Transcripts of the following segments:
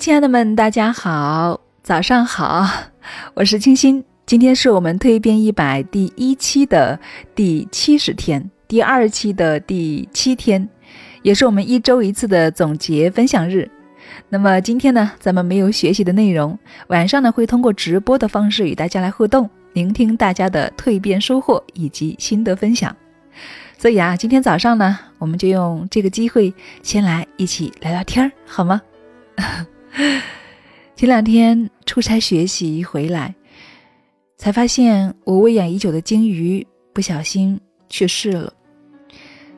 亲爱的们，大家好，早上好，我是清新。今天是我们蜕变一百第一期的第七十天，第二期的第七天，也是我们一周一次的总结分享日。那么今天呢，咱们没有学习的内容，晚上呢会通过直播的方式与大家来互动，聆听大家的蜕变收获以及心得分享。所以啊，今天早上呢，我们就用这个机会先来一起聊聊天儿，好吗？前两天出差学习回来，才发现我喂养已久的鲸鱼不小心去世了。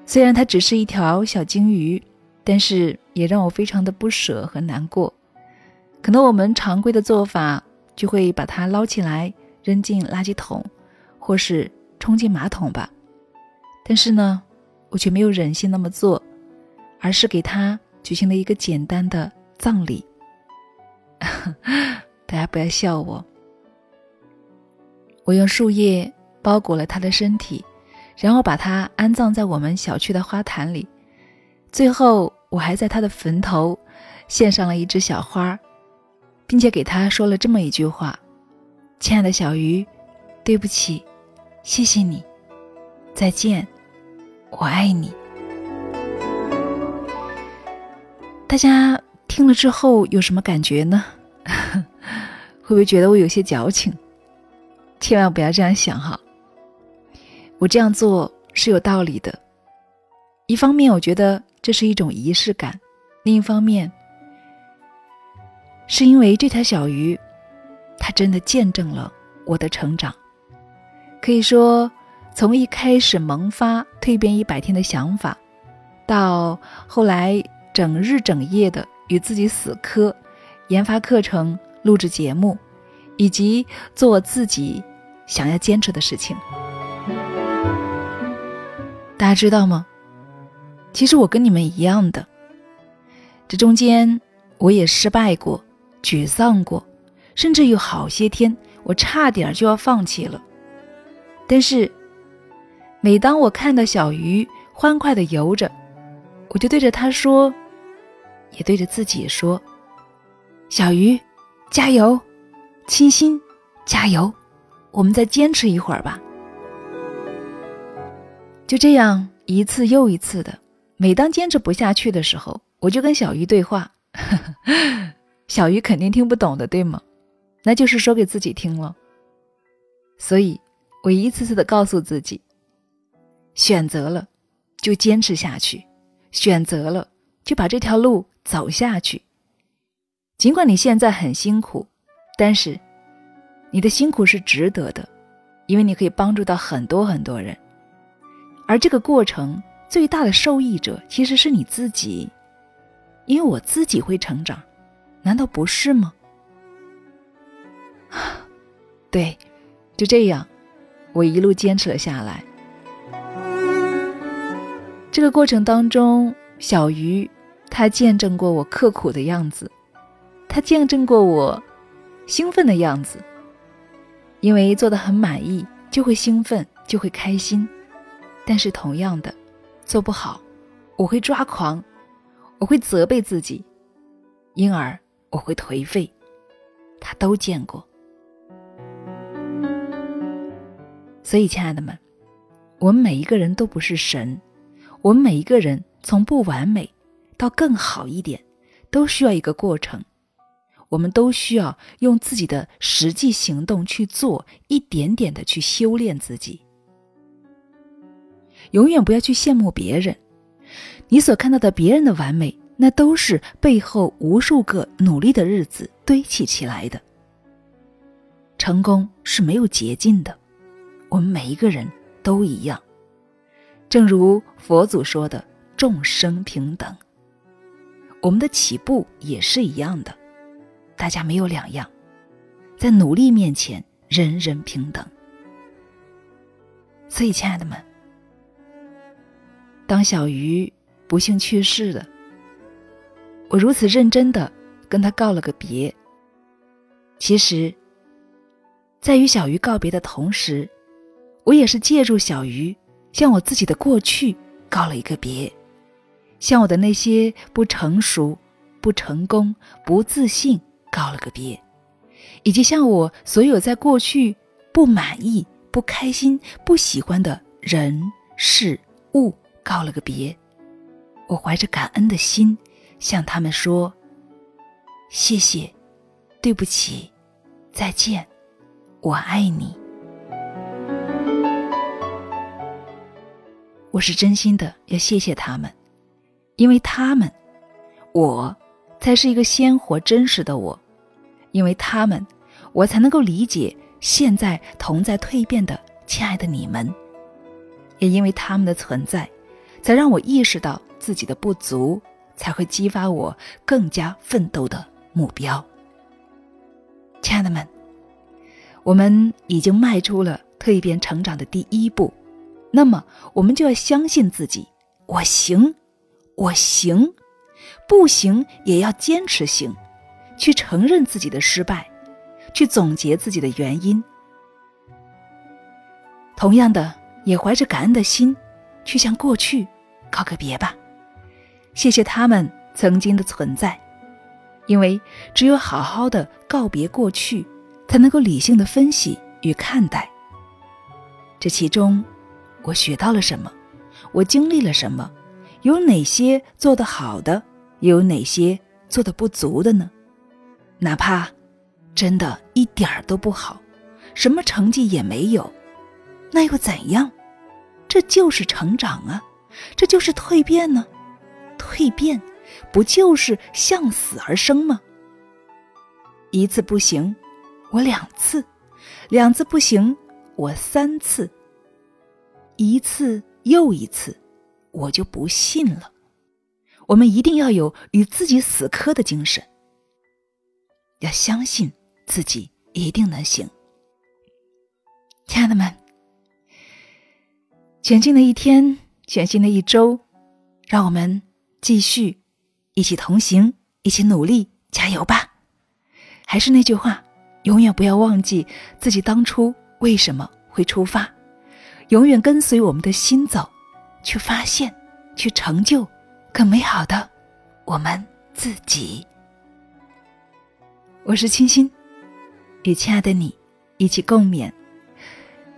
虽然它只是一条小鲸鱼，但是也让我非常的不舍和难过。可能我们常规的做法就会把它捞起来扔进垃圾桶，或是冲进马桶吧。但是呢，我却没有忍心那么做，而是给它举行了一个简单的葬礼。大家不要笑我。我用树叶包裹了他的身体，然后把他安葬在我们小区的花坛里。最后，我还在他的坟头献上了一枝小花，并且给他说了这么一句话：“亲爱的小鱼，对不起，谢谢你，再见，我爱你。”大家。听了之后有什么感觉呢？会不会觉得我有些矫情？千万不要这样想哈。我这样做是有道理的。一方面，我觉得这是一种仪式感；另一方面，是因为这条小鱼，它真的见证了我的成长。可以说，从一开始萌发蜕变一百天的想法，到后来整日整夜的。与自己死磕，研发课程、录制节目，以及做自己想要坚持的事情。大家知道吗？其实我跟你们一样的，这中间我也失败过、沮丧过，甚至有好些天我差点就要放弃了。但是，每当我看到小鱼欢快的游着，我就对着它说。也对着自己说：“小鱼，加油！清新，加油！我们再坚持一会儿吧。”就这样一次又一次的，每当坚持不下去的时候，我就跟小鱼对话。小鱼肯定听不懂的，对吗？那就是说给自己听了。所以，我一次次的告诉自己：选择了，就坚持下去；选择了，就把这条路。走下去。尽管你现在很辛苦，但是你的辛苦是值得的，因为你可以帮助到很多很多人。而这个过程最大的受益者其实是你自己，因为我自己会成长，难道不是吗？对，就这样，我一路坚持了下来。这个过程当中，小鱼。他见证过我刻苦的样子，他见证过我兴奋的样子。因为做的很满意，就会兴奋，就会开心。但是同样的，做不好，我会抓狂，我会责备自己，因而我会颓废。他都见过。所以，亲爱的们，我们每一个人都不是神，我们每一个人从不完美。到更好一点，都需要一个过程。我们都需要用自己的实际行动去做，一点点的去修炼自己。永远不要去羡慕别人，你所看到的别人的完美，那都是背后无数个努力的日子堆砌起来的。成功是没有捷径的，我们每一个人都一样。正如佛祖说的：“众生平等。”我们的起步也是一样的，大家没有两样，在努力面前，人人平等。所以，亲爱的们，当小鱼不幸去世了，我如此认真的跟他告了个别。其实，在与小鱼告别的同时，我也是借助小鱼向我自己的过去告了一个别。向我的那些不成熟、不成功、不自信告了个别，以及向我所有在过去不满意、不开心、不喜欢的人事物告了个别。我怀着感恩的心向他们说：“谢谢，对不起，再见，我爱你。”我是真心的要谢谢他们，因为他们，我才是一个鲜活真实的我，因为他们，我才能够理解现在同在蜕变的亲爱的你们，也因为他们的存在，才让我意识到自己的不足，才会激发我更加奋斗的目标。亲爱的们，我们已经迈出了蜕变成长的第一步。那么，我们就要相信自己，我行，我行，不行也要坚持行，去承认自己的失败，去总结自己的原因。同样的，也怀着感恩的心，去向过去告个别吧。谢谢他们曾经的存在，因为只有好好的告别过去，才能够理性的分析与看待。这其中。我学到了什么？我经历了什么？有哪些做得好的？又有哪些做得不足的呢？哪怕真的一点儿都不好，什么成绩也没有，那又怎样？这就是成长啊，这就是蜕变呢。蜕变不就是向死而生吗？一次不行，我两次；两次不行，我三次。一次又一次，我就不信了。我们一定要有与自己死磕的精神，要相信自己一定能行。亲爱的们，全新的一天，全新的一周，让我们继续一起同行，一起努力，加油吧！还是那句话，永远不要忘记自己当初为什么会出发。永远跟随我们的心走，去发现，去成就更美好的我们自己。我是清新，与亲爱的你一起共勉，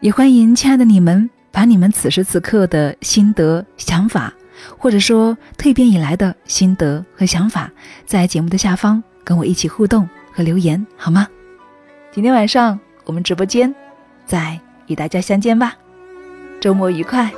也欢迎亲爱的你们把你们此时此刻的心得、想法，或者说蜕变以来的心得和想法，在节目的下方跟我一起互动和留言，好吗？今天晚上我们直播间再与大家相见吧。周末愉快。